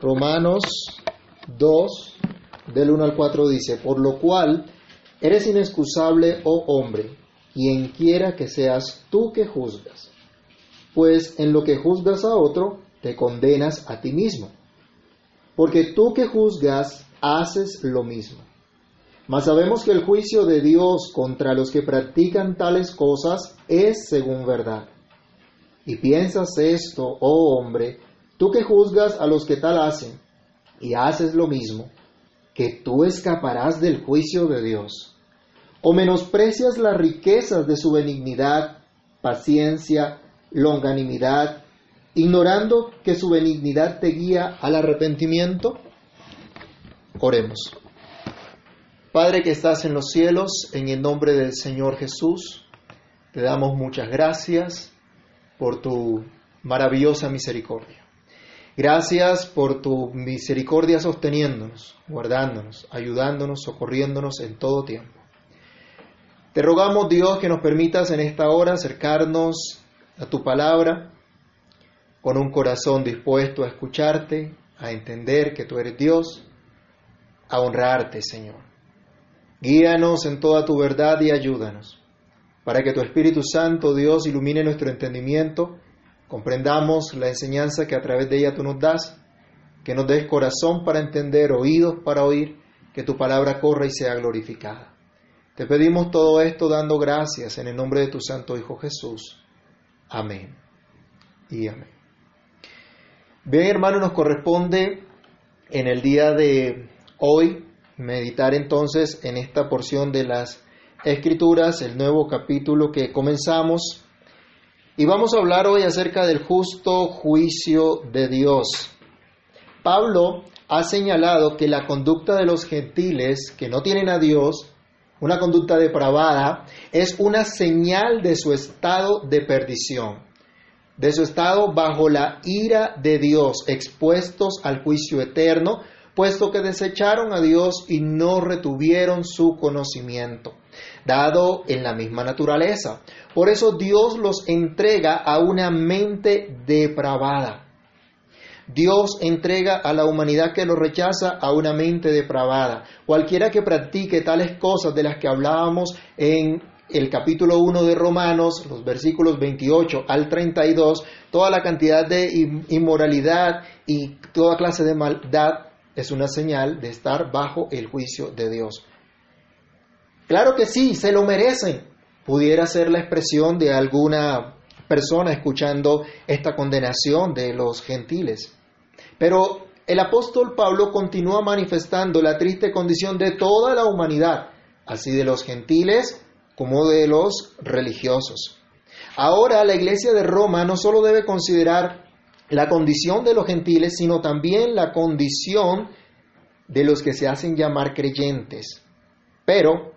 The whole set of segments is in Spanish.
Romanos 2, del 1 al 4 dice, por lo cual eres inexcusable, oh hombre, quien quiera que seas tú que juzgas, pues en lo que juzgas a otro, te condenas a ti mismo, porque tú que juzgas, haces lo mismo. Mas sabemos que el juicio de Dios contra los que practican tales cosas es según verdad. Y piensas esto, oh hombre, tú que juzgas a los que tal hacen, y haces lo mismo, que tú escaparás del juicio de Dios. O menosprecias las riquezas de su benignidad, paciencia, longanimidad, ignorando que su benignidad te guía al arrepentimiento? Oremos. Padre que estás en los cielos, en el nombre del Señor Jesús, te damos muchas gracias por tu maravillosa misericordia. Gracias por tu misericordia sosteniéndonos, guardándonos, ayudándonos, socorriéndonos en todo tiempo. Te rogamos, Dios, que nos permitas en esta hora acercarnos a tu palabra con un corazón dispuesto a escucharte, a entender que tú eres Dios, a honrarte, Señor. Guíanos en toda tu verdad y ayúdanos, para que tu Espíritu Santo, Dios, ilumine nuestro entendimiento comprendamos la enseñanza que a través de ella tú nos das, que nos des corazón para entender, oídos para oír, que tu palabra corra y sea glorificada. Te pedimos todo esto dando gracias en el nombre de tu Santo Hijo Jesús. Amén. Y amén. Bien, hermano, nos corresponde en el día de hoy meditar entonces en esta porción de las Escrituras, el nuevo capítulo que comenzamos y vamos a hablar hoy acerca del justo juicio de Dios. Pablo ha señalado que la conducta de los gentiles que no tienen a Dios, una conducta depravada, es una señal de su estado de perdición, de su estado bajo la ira de Dios, expuestos al juicio eterno, puesto que desecharon a Dios y no retuvieron su conocimiento, dado en la misma naturaleza. Por eso Dios los entrega a una mente depravada. Dios entrega a la humanidad que lo rechaza a una mente depravada. Cualquiera que practique tales cosas de las que hablábamos en el capítulo 1 de Romanos, los versículos 28 al 32, toda la cantidad de inmoralidad y toda clase de maldad es una señal de estar bajo el juicio de Dios. Claro que sí, se lo merecen, pudiera ser la expresión de alguna persona escuchando esta condenación de los gentiles. Pero el apóstol Pablo continúa manifestando la triste condición de toda la humanidad, así de los gentiles como de los religiosos. Ahora la iglesia de Roma no solo debe considerar la condición de los gentiles, sino también la condición de los que se hacen llamar creyentes, pero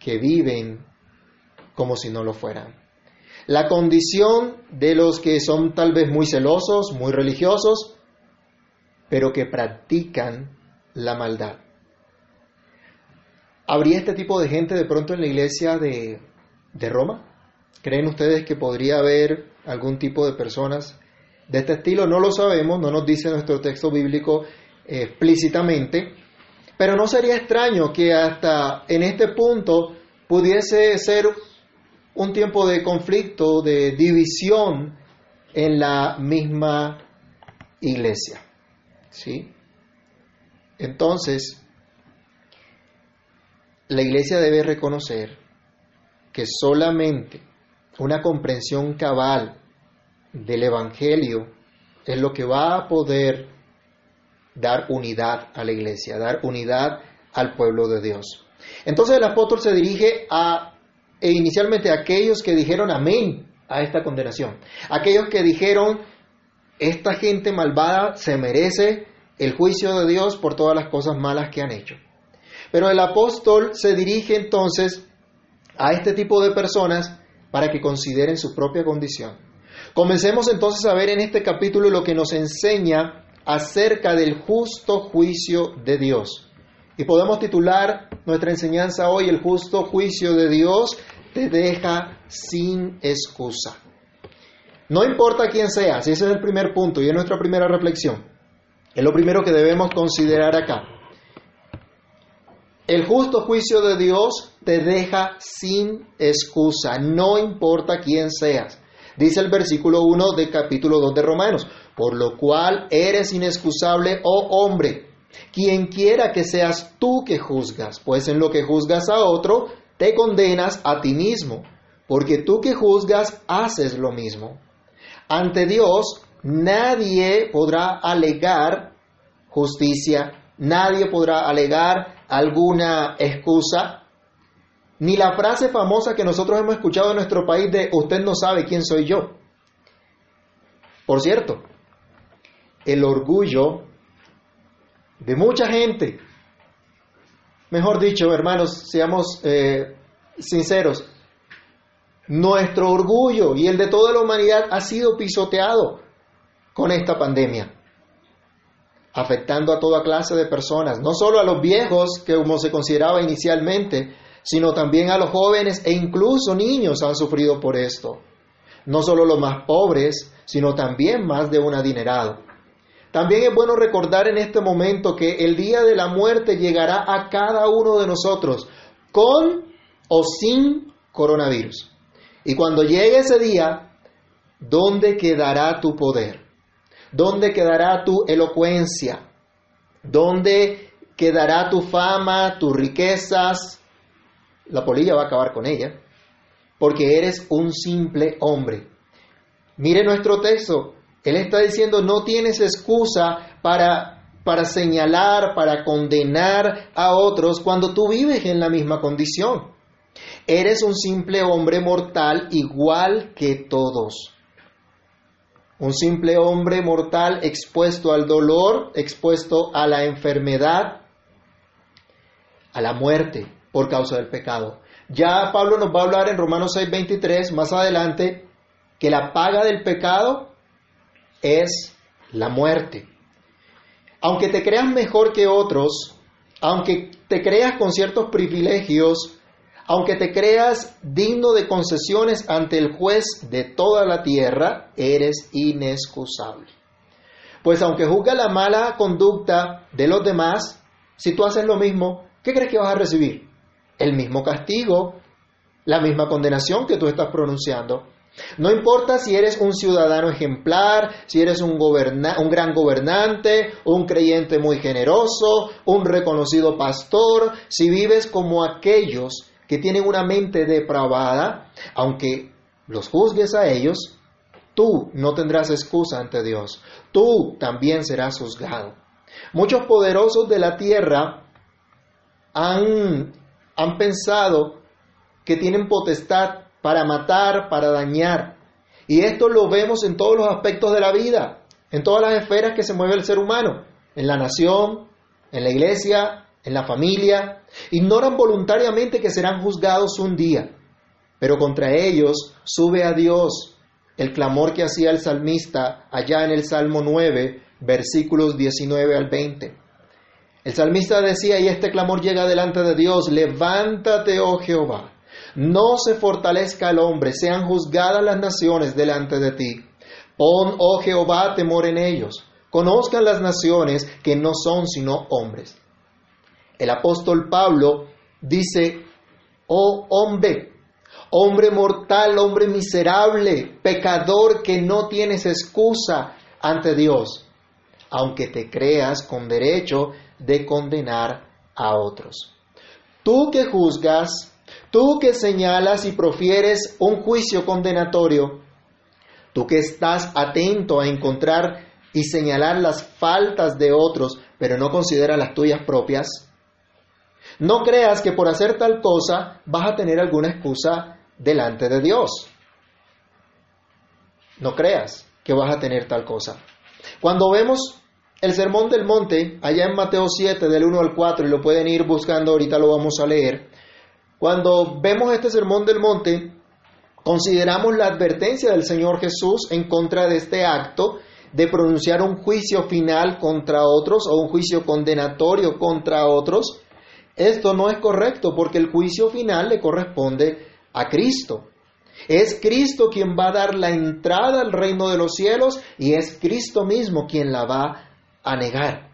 que viven como si no lo fueran. La condición de los que son tal vez muy celosos, muy religiosos, pero que practican la maldad. ¿Habría este tipo de gente de pronto en la iglesia de, de Roma? ¿Creen ustedes que podría haber algún tipo de personas de este estilo? No lo sabemos, no nos dice nuestro texto bíblico explícitamente, pero no sería extraño que hasta en este punto pudiese ser un tiempo de conflicto, de división en la misma iglesia. ¿Sí? Entonces, la iglesia debe reconocer que solamente una comprensión cabal del Evangelio es lo que va a poder dar unidad a la iglesia, dar unidad al pueblo de Dios. Entonces el apóstol se dirige a e inicialmente aquellos que dijeron amén a esta condenación, aquellos que dijeron esta gente malvada se merece el juicio de Dios por todas las cosas malas que han hecho. Pero el apóstol se dirige entonces a este tipo de personas para que consideren su propia condición. Comencemos entonces a ver en este capítulo lo que nos enseña acerca del justo juicio de Dios. Y podemos titular nuestra enseñanza hoy, el justo juicio de Dios te deja sin excusa. No importa quién sea, si ese es el primer punto y es nuestra primera reflexión. Es lo primero que debemos considerar acá. El justo juicio de Dios te deja sin excusa, no importa quién seas. Dice el versículo 1 del capítulo 2 de Romanos, por lo cual eres inexcusable, oh hombre, quien quiera que seas tú que juzgas, pues en lo que juzgas a otro, te condenas a ti mismo, porque tú que juzgas haces lo mismo. Ante Dios nadie podrá alegar justicia, nadie podrá alegar alguna excusa, ni la frase famosa que nosotros hemos escuchado en nuestro país de usted no sabe quién soy yo. Por cierto, el orgullo de mucha gente, mejor dicho, hermanos, seamos eh, sinceros, nuestro orgullo y el de toda la humanidad ha sido pisoteado con esta pandemia, afectando a toda clase de personas, no solo a los viejos, que como se consideraba inicialmente, sino también a los jóvenes e incluso niños han sufrido por esto. No solo los más pobres, sino también más de un adinerado. También es bueno recordar en este momento que el día de la muerte llegará a cada uno de nosotros, con o sin coronavirus. Y cuando llegue ese día, ¿dónde quedará tu poder? ¿Dónde quedará tu elocuencia? ¿Dónde quedará tu fama, tus riquezas? La polilla va a acabar con ella, porque eres un simple hombre. Mire nuestro texto, él está diciendo, no tienes excusa para, para señalar, para condenar a otros cuando tú vives en la misma condición. Eres un simple hombre mortal igual que todos. Un simple hombre mortal expuesto al dolor, expuesto a la enfermedad, a la muerte por causa del pecado. Ya Pablo nos va a hablar en Romanos 6:23 más adelante que la paga del pecado es la muerte. Aunque te creas mejor que otros, aunque te creas con ciertos privilegios, aunque te creas digno de concesiones ante el juez de toda la tierra, eres inexcusable. Pues aunque juzga la mala conducta de los demás, si tú haces lo mismo, ¿qué crees que vas a recibir? El mismo castigo, la misma condenación que tú estás pronunciando. No importa si eres un ciudadano ejemplar, si eres un, un, gran gobernante, un creyente muy generoso, un reconocido pastor, si vives como aquellos que tienen una mente depravada, aunque los juzgues a ellos, tú no tendrás excusa ante Dios. Tú también serás juzgado. Muchos poderosos de la tierra han, han pensado que tienen potestad para matar, para dañar. Y esto lo vemos en todos los aspectos de la vida, en todas las esferas que se mueve el ser humano, en la nación, en la iglesia, en la familia. Ignoran voluntariamente que serán juzgados un día, pero contra ellos sube a Dios el clamor que hacía el salmista allá en el Salmo 9, versículos 19 al 20. El salmista decía, y este clamor llega delante de Dios, levántate, oh Jehová, no se fortalezca el hombre, sean juzgadas las naciones delante de ti. Pon, oh Jehová, temor en ellos. Conozcan las naciones que no son sino hombres. El apóstol Pablo dice, oh hombre, hombre mortal, hombre miserable, pecador que no tienes excusa ante Dios, aunque te creas con derecho de condenar a otros. Tú que juzgas, Tú que señalas y profieres un juicio condenatorio, tú que estás atento a encontrar y señalar las faltas de otros, pero no consideras las tuyas propias, no creas que por hacer tal cosa vas a tener alguna excusa delante de Dios. No creas que vas a tener tal cosa. Cuando vemos el sermón del monte, allá en Mateo 7, del 1 al 4, y lo pueden ir buscando, ahorita lo vamos a leer, cuando vemos este sermón del monte, consideramos la advertencia del Señor Jesús en contra de este acto de pronunciar un juicio final contra otros o un juicio condenatorio contra otros. Esto no es correcto porque el juicio final le corresponde a Cristo. Es Cristo quien va a dar la entrada al reino de los cielos y es Cristo mismo quien la va a negar.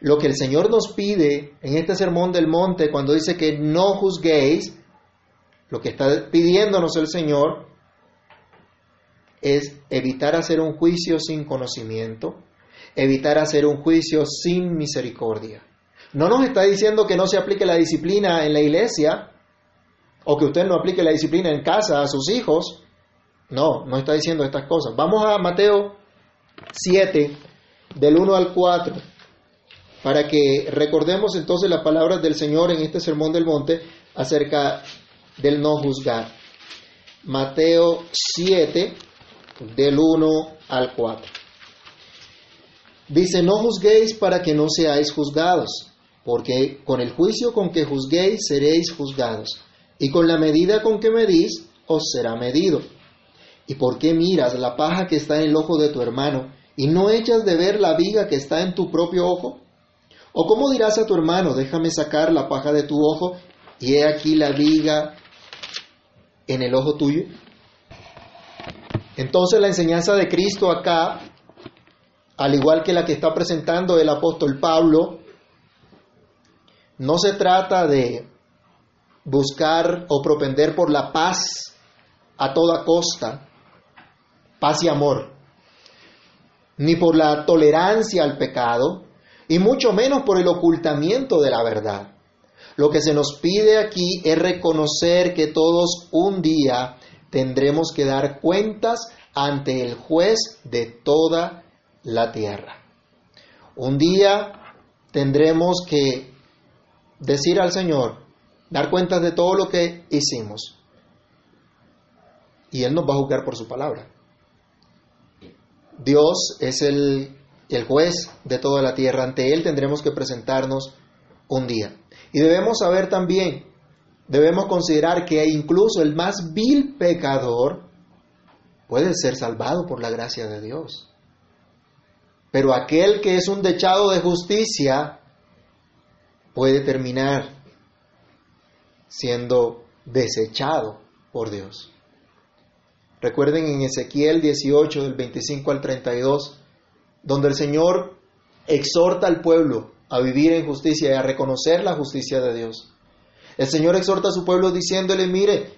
Lo que el Señor nos pide en este sermón del monte, cuando dice que no juzguéis, lo que está pidiéndonos el Señor es evitar hacer un juicio sin conocimiento, evitar hacer un juicio sin misericordia. No nos está diciendo que no se aplique la disciplina en la iglesia o que usted no aplique la disciplina en casa a sus hijos. No, no está diciendo estas cosas. Vamos a Mateo 7, del 1 al 4, para que recordemos entonces las palabras del Señor en este Sermón del Monte acerca del no juzgar. Mateo 7, del 1 al 4. Dice, no juzguéis para que no seáis juzgados, porque con el juicio con que juzguéis seréis juzgados, y con la medida con que medís os será medido. ¿Y por qué miras la paja que está en el ojo de tu hermano, y no echas de ver la viga que está en tu propio ojo? ¿O cómo dirás a tu hermano, déjame sacar la paja de tu ojo, y he aquí la viga en el ojo tuyo? Entonces la enseñanza de Cristo acá, al igual que la que está presentando el apóstol Pablo, no se trata de buscar o propender por la paz a toda costa, paz y amor, ni por la tolerancia al pecado, y mucho menos por el ocultamiento de la verdad. Lo que se nos pide aquí es reconocer que todos un día tendremos que dar cuentas ante el juez de toda la tierra. Un día tendremos que decir al Señor, dar cuentas de todo lo que hicimos. Y Él nos va a juzgar por su palabra. Dios es el, el juez de toda la tierra. Ante Él tendremos que presentarnos un día. Y debemos saber también debemos considerar que incluso el más vil pecador puede ser salvado por la gracia de Dios. Pero aquel que es un dechado de justicia puede terminar siendo desechado por Dios. Recuerden en Ezequiel 18 del 25 al 32, donde el Señor exhorta al pueblo a vivir en justicia y a reconocer la justicia de Dios. El Señor exhorta a su pueblo diciéndole, mire,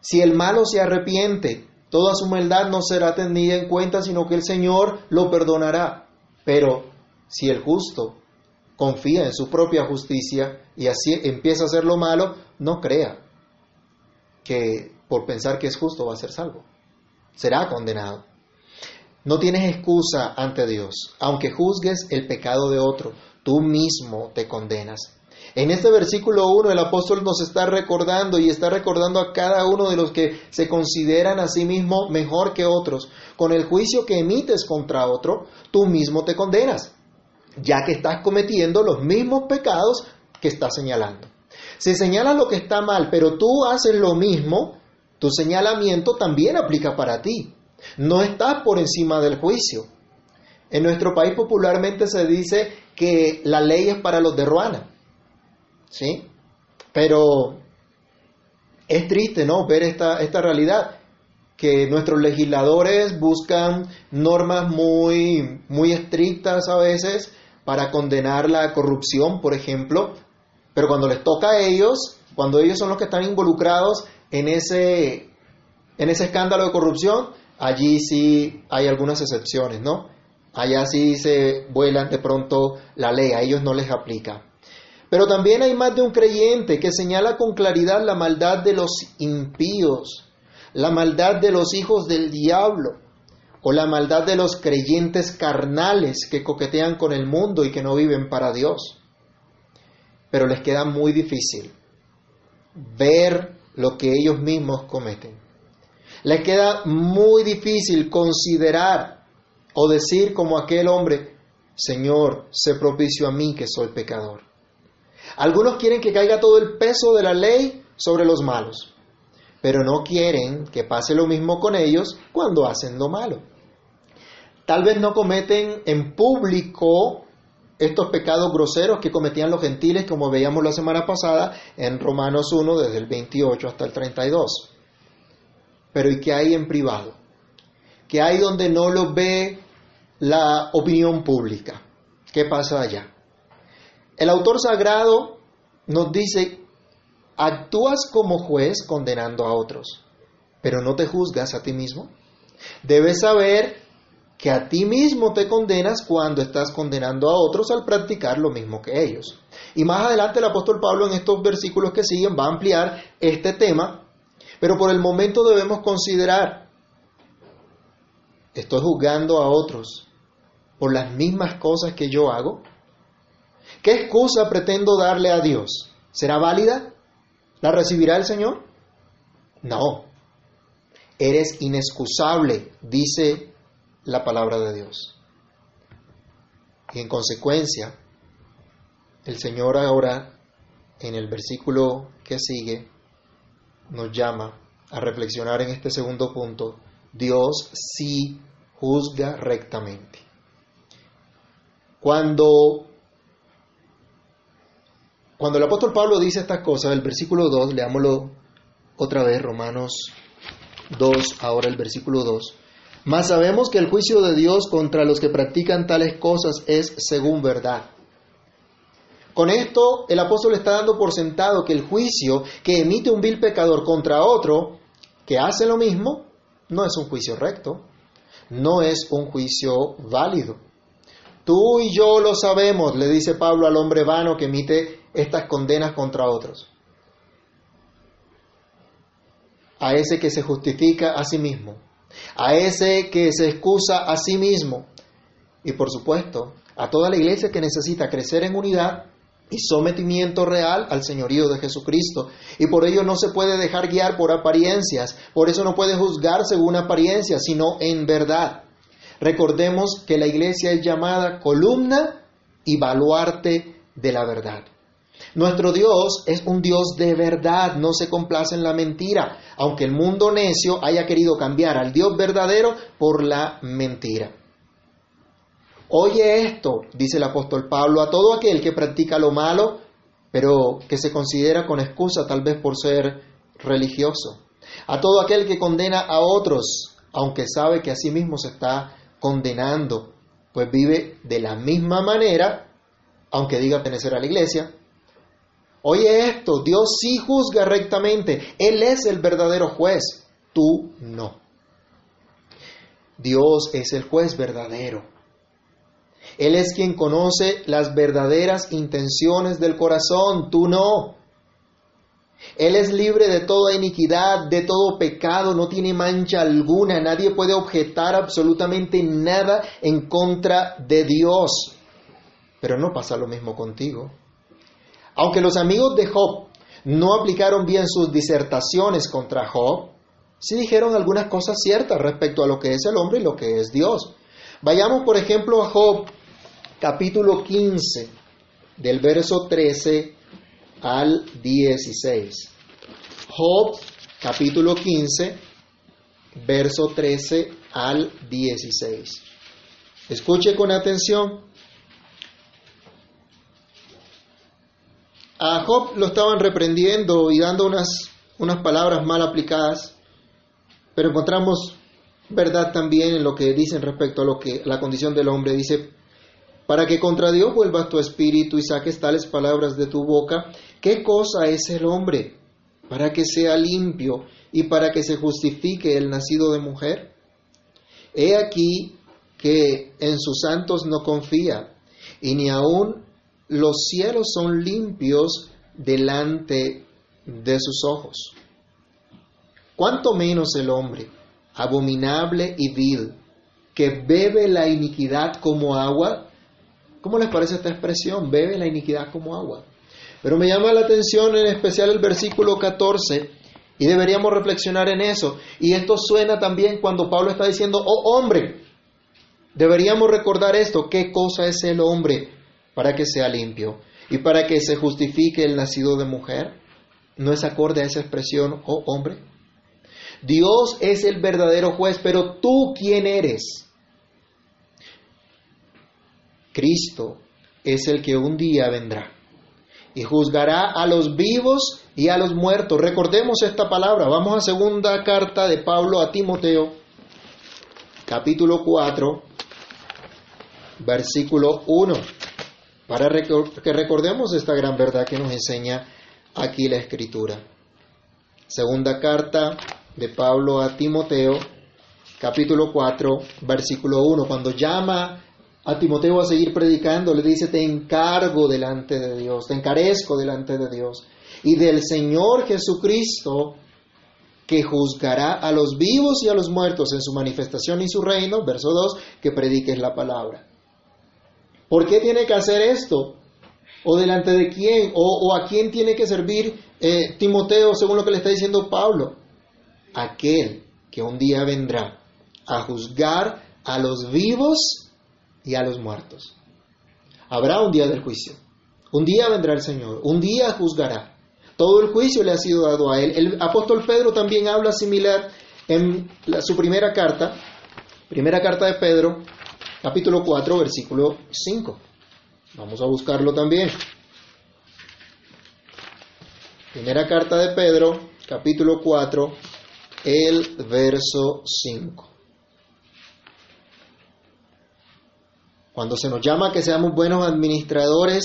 si el malo se arrepiente, toda su maldad no será tenida en cuenta, sino que el Señor lo perdonará. Pero si el justo confía en su propia justicia y así empieza a hacer lo malo, no crea que por pensar que es justo va a ser salvo. Será condenado. No tienes excusa ante Dios. Aunque juzgues el pecado de otro, tú mismo te condenas. En este versículo 1 el apóstol nos está recordando y está recordando a cada uno de los que se consideran a sí mismo mejor que otros. Con el juicio que emites contra otro, tú mismo te condenas, ya que estás cometiendo los mismos pecados que estás señalando. Si señalas lo que está mal, pero tú haces lo mismo, tu señalamiento también aplica para ti. No estás por encima del juicio. En nuestro país popularmente se dice que la ley es para los de Ruana. ¿sí? Pero es triste, ¿no? Ver esta, esta realidad, que nuestros legisladores buscan normas muy, muy estrictas a veces para condenar la corrupción, por ejemplo, pero cuando les toca a ellos, cuando ellos son los que están involucrados en ese, en ese escándalo de corrupción, allí sí hay algunas excepciones, ¿no? Allá sí se vuelan de pronto la ley, a ellos no les aplica. Pero también hay más de un creyente que señala con claridad la maldad de los impíos, la maldad de los hijos del diablo o la maldad de los creyentes carnales que coquetean con el mundo y que no viven para Dios. Pero les queda muy difícil ver lo que ellos mismos cometen. Les queda muy difícil considerar o decir como aquel hombre, Señor, sé propicio a mí que soy pecador. Algunos quieren que caiga todo el peso de la ley sobre los malos, pero no quieren que pase lo mismo con ellos cuando hacen lo malo. Tal vez no cometen en público estos pecados groseros que cometían los gentiles, como veíamos la semana pasada en Romanos 1, desde el 28 hasta el 32. Pero ¿y qué hay en privado? ¿Qué hay donde no lo ve la opinión pública. ¿Qué pasa allá? El autor sagrado nos dice, actúas como juez condenando a otros, pero no te juzgas a ti mismo. Debes saber que a ti mismo te condenas cuando estás condenando a otros al practicar lo mismo que ellos. Y más adelante el apóstol Pablo en estos versículos que siguen va a ampliar este tema, pero por el momento debemos considerar, ¿estoy juzgando a otros por las mismas cosas que yo hago? ¿Qué excusa pretendo darle a Dios? ¿Será válida? ¿La recibirá el Señor? No. Eres inexcusable, dice la palabra de Dios. Y en consecuencia, el Señor ahora, en el versículo que sigue, nos llama a reflexionar en este segundo punto. Dios sí juzga rectamente. Cuando cuando el apóstol Pablo dice estas cosas, el versículo 2, leámoslo otra vez, Romanos 2, ahora el versículo 2. Mas sabemos que el juicio de Dios contra los que practican tales cosas es según verdad. Con esto el apóstol está dando por sentado que el juicio que emite un vil pecador contra otro que hace lo mismo no es un juicio recto, no es un juicio válido. Tú y yo lo sabemos, le dice Pablo al hombre vano que emite estas condenas contra otros. A ese que se justifica a sí mismo, a ese que se excusa a sí mismo y por supuesto a toda la iglesia que necesita crecer en unidad y sometimiento real al señorío de Jesucristo. Y por ello no se puede dejar guiar por apariencias, por eso no puede juzgar según apariencias, sino en verdad. Recordemos que la iglesia es llamada columna y baluarte de la verdad. Nuestro Dios es un Dios de verdad, no se complace en la mentira, aunque el mundo necio haya querido cambiar al Dios verdadero por la mentira. Oye esto, dice el apóstol Pablo, a todo aquel que practica lo malo, pero que se considera con excusa tal vez por ser religioso. A todo aquel que condena a otros, aunque sabe que a sí mismo se está condenando, pues vive de la misma manera, aunque diga pertenecer a la iglesia, Oye esto, Dios sí juzga rectamente, Él es el verdadero juez, tú no. Dios es el juez verdadero. Él es quien conoce las verdaderas intenciones del corazón, tú no. Él es libre de toda iniquidad, de todo pecado, no tiene mancha alguna, nadie puede objetar absolutamente nada en contra de Dios. Pero no pasa lo mismo contigo. Aunque los amigos de Job no aplicaron bien sus disertaciones contra Job, sí dijeron algunas cosas ciertas respecto a lo que es el hombre y lo que es Dios. Vayamos, por ejemplo, a Job capítulo 15, del verso 13 al 16. Job capítulo 15, verso 13 al 16. Escuche con atención. A Job lo estaban reprendiendo y dando unas, unas palabras mal aplicadas, pero encontramos verdad también en lo que dicen respecto a lo que la condición del hombre dice para que contra Dios vuelvas tu espíritu y saques tales palabras de tu boca, ¿qué cosa es el hombre? Para que sea limpio y para que se justifique el nacido de mujer. He aquí que en sus santos no confía, y ni aun los cielos son limpios delante de sus ojos. Cuanto menos el hombre, abominable y vil, que bebe la iniquidad como agua. ¿Cómo les parece esta expresión? Bebe la iniquidad como agua. Pero me llama la atención en especial el versículo 14 y deberíamos reflexionar en eso. Y esto suena también cuando Pablo está diciendo, oh hombre, deberíamos recordar esto, ¿qué cosa es el hombre? para que sea limpio y para que se justifique el nacido de mujer? ¿No es acorde a esa expresión, oh hombre? Dios es el verdadero juez, pero tú quién eres? Cristo es el que un día vendrá y juzgará a los vivos y a los muertos. Recordemos esta palabra. Vamos a segunda carta de Pablo a Timoteo, capítulo 4, versículo 1, para que recordemos esta gran verdad que nos enseña aquí la Escritura. Segunda carta de Pablo a Timoteo, capítulo 4, versículo 1, cuando llama a Timoteo a seguir predicando, le dice, te encargo delante de Dios, te encarezco delante de Dios y del Señor Jesucristo, que juzgará a los vivos y a los muertos en su manifestación y su reino, verso 2, que prediques la palabra. ¿Por qué tiene que hacer esto? ¿O delante de quién? ¿O, a quién tiene que servir eh, Timoteo según lo que le está diciendo Pablo? Aquel que un día vendrá a juzgar a los vivos y a los muertos. Habrá un día del juicio. Un día vendrá el Señor. Un día juzgará. Todo el juicio le ha sido dado a él. El apóstol Pedro también habla similar en su primera carta, primera carta de Pedro, capítulo 4, versículo 5. Vamos a buscarlo también. Primera carta de Pedro, capítulo 4, el verso 5. Cuando se nos llama que seamos buenos administradores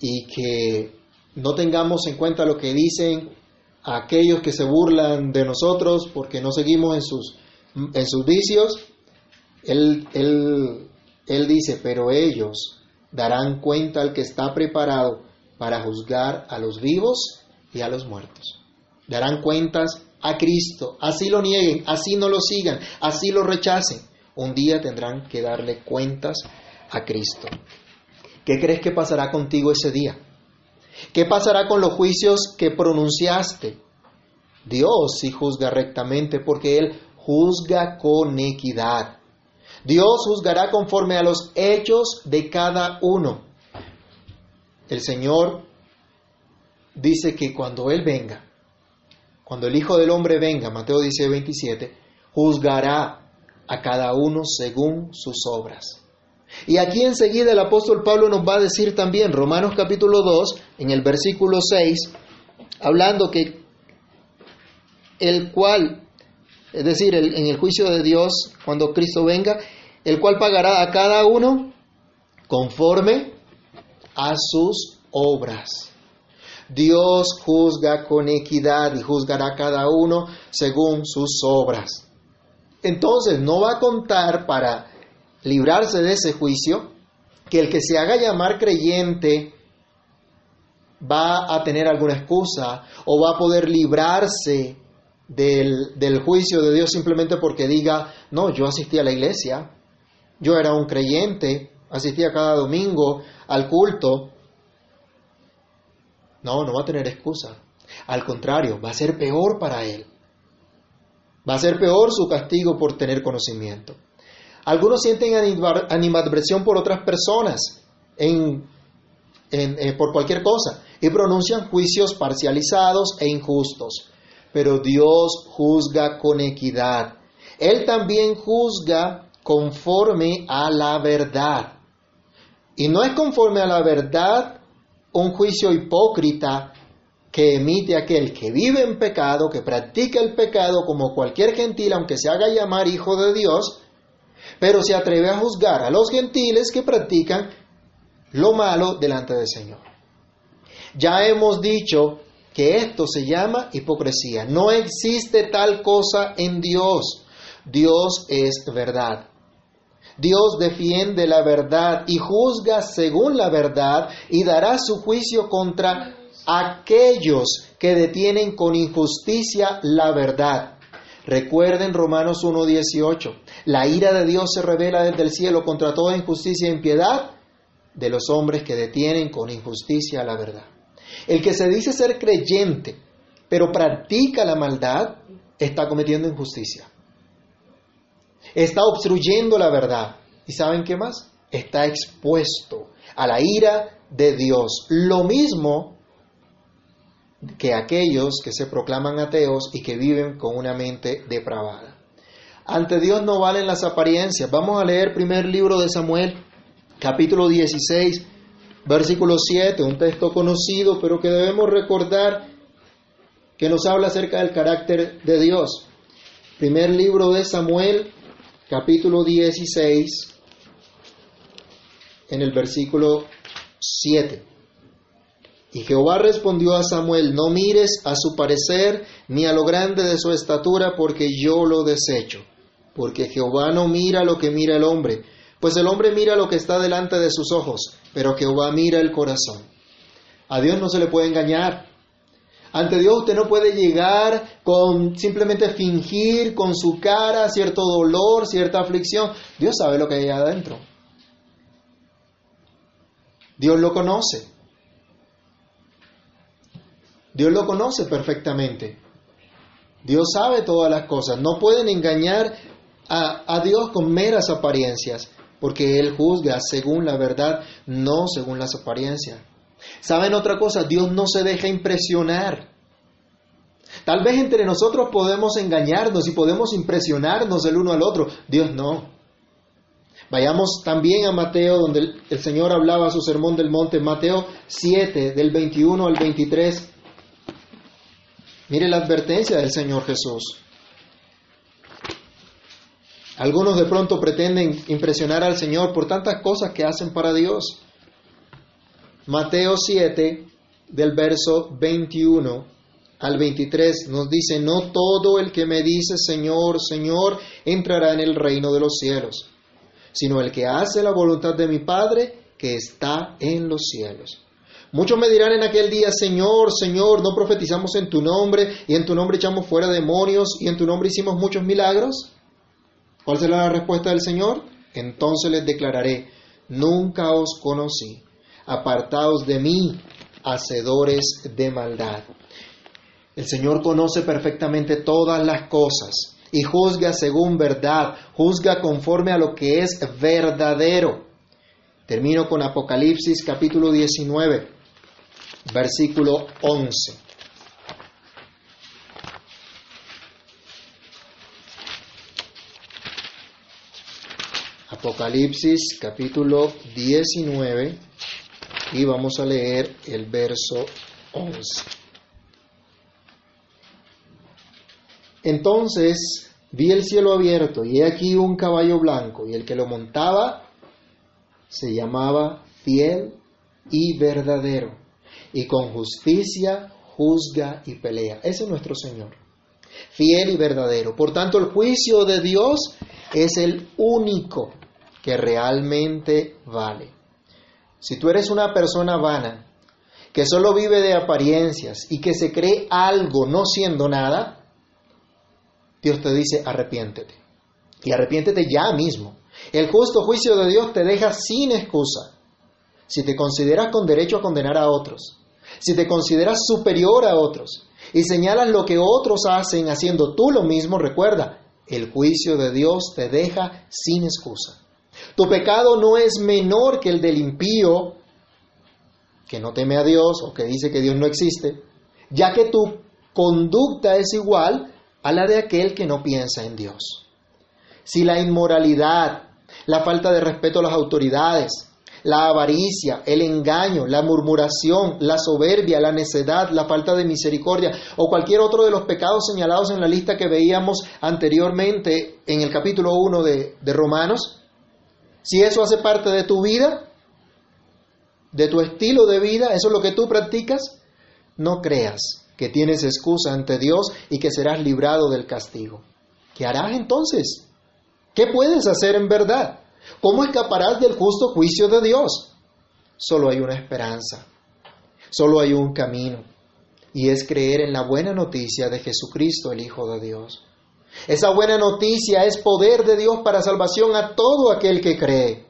y que no tengamos en cuenta lo que dicen aquellos que se burlan de nosotros porque no seguimos en sus, en sus vicios, él, él, él dice, pero ellos darán cuenta al que está preparado para juzgar a los vivos y a los muertos. Darán cuentas a Cristo, así lo nieguen, así no lo sigan, así lo rechacen. Un día tendrán que darle cuentas a Cristo. ¿Qué crees que pasará contigo ese día? ¿Qué pasará con los juicios que pronunciaste? Dios sí juzga rectamente porque Él juzga con equidad. Dios juzgará conforme a los hechos de cada uno. El Señor dice que cuando Él venga, cuando el Hijo del Hombre venga, Mateo dice 27, juzgará a cada uno según sus obras. Y aquí enseguida el apóstol Pablo nos va a decir también, Romanos capítulo 2, en el versículo 6, hablando que el cual, es decir, en el juicio de Dios, cuando Cristo venga, el cual pagará a cada uno conforme a sus obras. Dios juzga con equidad y juzgará a cada uno según sus obras. Entonces no va a contar para librarse de ese juicio, que el que se haga llamar creyente va a tener alguna excusa o va a poder librarse del, del, juicio de Dios simplemente porque diga, no, yo asistí a la iglesia, yo era un creyente, asistía cada domingo al culto. No, no va a tener excusa. Al contrario, va a ser peor para él. Va a ser peor su castigo por tener conocimiento. Algunos sienten animadversión por otras personas, eh, por cualquier cosa, y pronuncian juicios parcializados e injustos. Pero Dios juzga con equidad. Él también juzga conforme a la verdad. Y no es conforme a la verdad un juicio hipócrita que emite aquel que vive en pecado, que practica el pecado como cualquier gentil, aunque se haga llamar hijo de Dios, pero se atreve a juzgar a los gentiles que practican lo malo delante del Señor. Ya hemos dicho que esto se llama hipocresía. No existe tal cosa en Dios. Dios es verdad. Dios defiende la verdad y juzga según la verdad y dará su juicio contra aquellos que detienen con injusticia la verdad. Recuerden Romanos 1.18. La ira de Dios se revela desde el cielo contra toda injusticia e impiedad de los hombres que detienen con injusticia la verdad. El que se dice ser creyente, pero practica la maldad, está cometiendo injusticia. Está obstruyendo la verdad. ¿Y saben qué más? Está expuesto a la ira de Dios. Lo mismo que aquellos que se proclaman ateos y que viven con una mente depravada. Ante Dios no valen las apariencias. Vamos a leer primer libro de Samuel, capítulo 16, versículo 7, un texto conocido, pero que debemos recordar que nos habla acerca del carácter de Dios. Primer libro de Samuel, capítulo 16, en el versículo 7. Y Jehová respondió a Samuel, no mires a su parecer ni a lo grande de su estatura, porque yo lo desecho. Porque Jehová no mira lo que mira el hombre, pues el hombre mira lo que está delante de sus ojos, pero Jehová mira el corazón. A Dios no se le puede engañar. Ante Dios usted no puede llegar con simplemente fingir con su cara cierto dolor, cierta aflicción. Dios sabe lo que hay adentro. Dios lo conoce. Dios lo conoce perfectamente. Dios sabe todas las cosas. No pueden engañar a, a, Dios con meras apariencias, porque Él juzga según la verdad, no según las apariencias. ¿Saben otra cosa? Dios no se deja impresionar. Tal vez entre nosotros podemos engañarnos y podemos impresionarnos el uno al otro. Dios no. Vayamos también a Mateo, donde el, Señor hablaba su sermón del monte, Mateo 7, del 21 al 23. Mire la advertencia del Señor Jesús. Algunos de pronto pretenden impresionar al Señor por tantas cosas que hacen para Dios. Mateo 7, del verso 21 al 23, nos dice, no todo el que me dice Señor, Señor, entrará en el reino de los cielos, sino el que hace la voluntad de mi Padre que está en los cielos. Muchos me dirán en aquel día, Señor, Señor, ¿no profetizamos en tu nombre y en tu nombre echamos fuera demonios y en tu nombre hicimos muchos milagros? ¿Cuál será la respuesta del Señor? Entonces les declararé, nunca os conocí, apartaos de mí, hacedores de maldad. El Señor conoce perfectamente todas las cosas y juzga según verdad, juzga conforme a lo que es verdadero. Termino con Apocalipsis capítulo 19, versículo 11. Apocalipsis capítulo 19 y vamos a leer el verso 11. Entonces vi el cielo abierto y he aquí un caballo blanco y el que lo montaba se llamaba fiel y verdadero y con justicia juzga y pelea. Ese es nuestro Señor. Fiel y verdadero. Por tanto, el juicio de Dios es el único que realmente vale. Si tú eres una persona vana, que solo vive de apariencias y que se cree algo no siendo nada, Dios te dice arrepiéntete. Y arrepiéntete ya mismo. El justo juicio de Dios te deja sin excusa. Si te consideras con derecho a condenar a otros, si te consideras superior a otros y señalas lo que otros hacen haciendo tú lo mismo, recuerda, el juicio de Dios te deja sin excusa. Tu pecado no es menor que el del impío, que no teme a Dios o que dice que Dios no existe, ya que tu conducta es igual a la de aquel que no piensa en Dios. Si la inmoralidad, la falta de respeto a las autoridades, la avaricia, el engaño, la murmuración, la soberbia, la necedad, la falta de misericordia o cualquier otro de los pecados señalados en la lista que veíamos anteriormente en el capítulo 1 de, de Romanos, si eso hace parte de tu vida, de tu estilo de vida, eso es lo que tú practicas, no creas que tienes excusa ante Dios y que serás librado del castigo. ¿Qué harás entonces? ¿Qué puedes hacer en verdad? ¿Cómo escaparás del justo juicio de Dios? Solo hay una esperanza, solo hay un camino, y es creer en la buena noticia de Jesucristo, el Hijo de Dios. Esa buena noticia es poder de Dios para salvación a todo aquel que cree.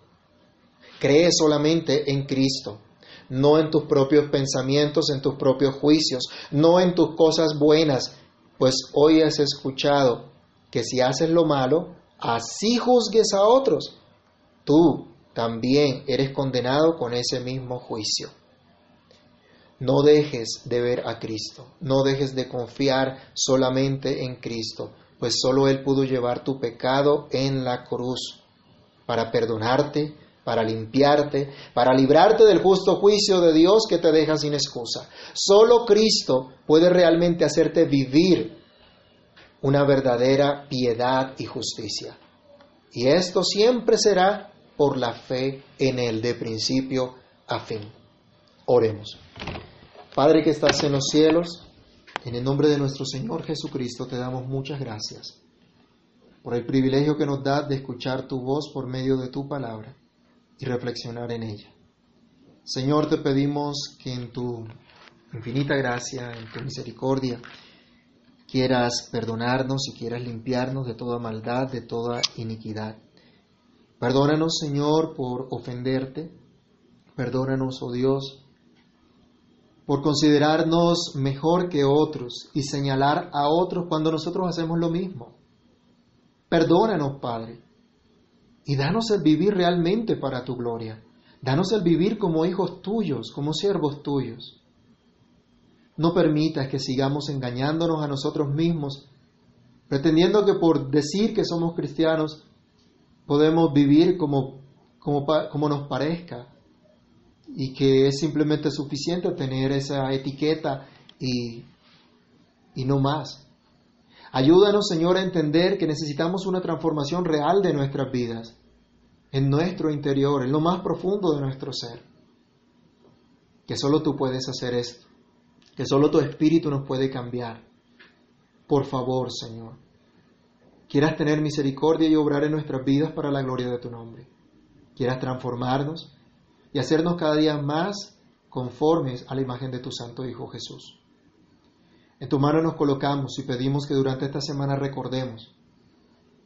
Cree solamente en Cristo, no en tus propios pensamientos, en tus propios juicios, no en tus cosas buenas, pues hoy has escuchado que si haces lo malo, así juzgues a otros tú también eres condenado con ese mismo juicio. No dejes de ver a Cristo, no dejes de confiar solamente en Cristo, pues solo Él pudo llevar tu pecado en la cruz para perdonarte, para limpiarte, para librarte del justo juicio de Dios que te deja sin excusa. Solo Cristo puede realmente hacerte vivir una verdadera piedad y justicia. Y esto siempre será por la fe en Él de principio a fin. Oremos. Padre que estás en los cielos, en el nombre de nuestro Señor Jesucristo te damos muchas gracias por el privilegio que nos das de escuchar tu voz por medio de tu palabra y reflexionar en ella. Señor, te pedimos que en tu infinita gracia, en tu misericordia, quieras perdonarnos y quieras limpiarnos de toda maldad, de toda iniquidad. Perdónanos, Señor, por ofenderte. Perdónanos, oh Dios, por considerarnos mejor que otros y señalar a otros cuando nosotros hacemos lo mismo. Perdónanos, Padre, y danos el vivir realmente para tu gloria. Danos el vivir como hijos tuyos, como siervos tuyos. No permitas que sigamos engañándonos a nosotros mismos, pretendiendo que por decir que somos cristianos podemos vivir como, como, nos parezca y que es simplemente suficiente tener esa etiqueta y, y no más. Ayúdanos, Señor, a entender que necesitamos una transformación real de nuestras vidas, en nuestro interior, en lo más profundo de nuestro ser. Que solo tú puedes hacer esto, que solo tu Espíritu nos puede cambiar. Por favor, Señor, quieras tener misericordia y obrar en nuestras vidas para la gloria de tu nombre. Quieras transformarnos y hacernos cada día más conformes a la imagen de tu Santo Hijo Jesús. En tu mano nos colocamos y pedimos que durante esta semana recordemos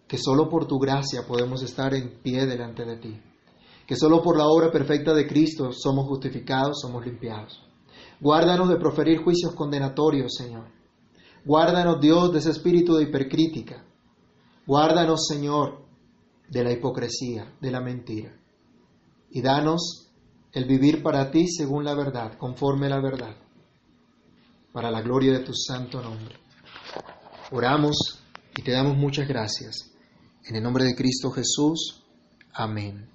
que solo por tu gracia podemos estar en pie delante de ti, que solo por la obra perfecta de Cristo somos justificados, somos limpiados. Guárdanos de proferir juicios condenatorios, Señor. Guárdanos, Dios, de ese espíritu de hipercrítica. Guárdanos, Señor, de la hipocresía, de la mentira. Y danos el vivir para ti según la verdad, conforme la verdad para la gloria de tu santo nombre. Oramos y te damos muchas gracias. En el nombre de Cristo Jesús. Amén.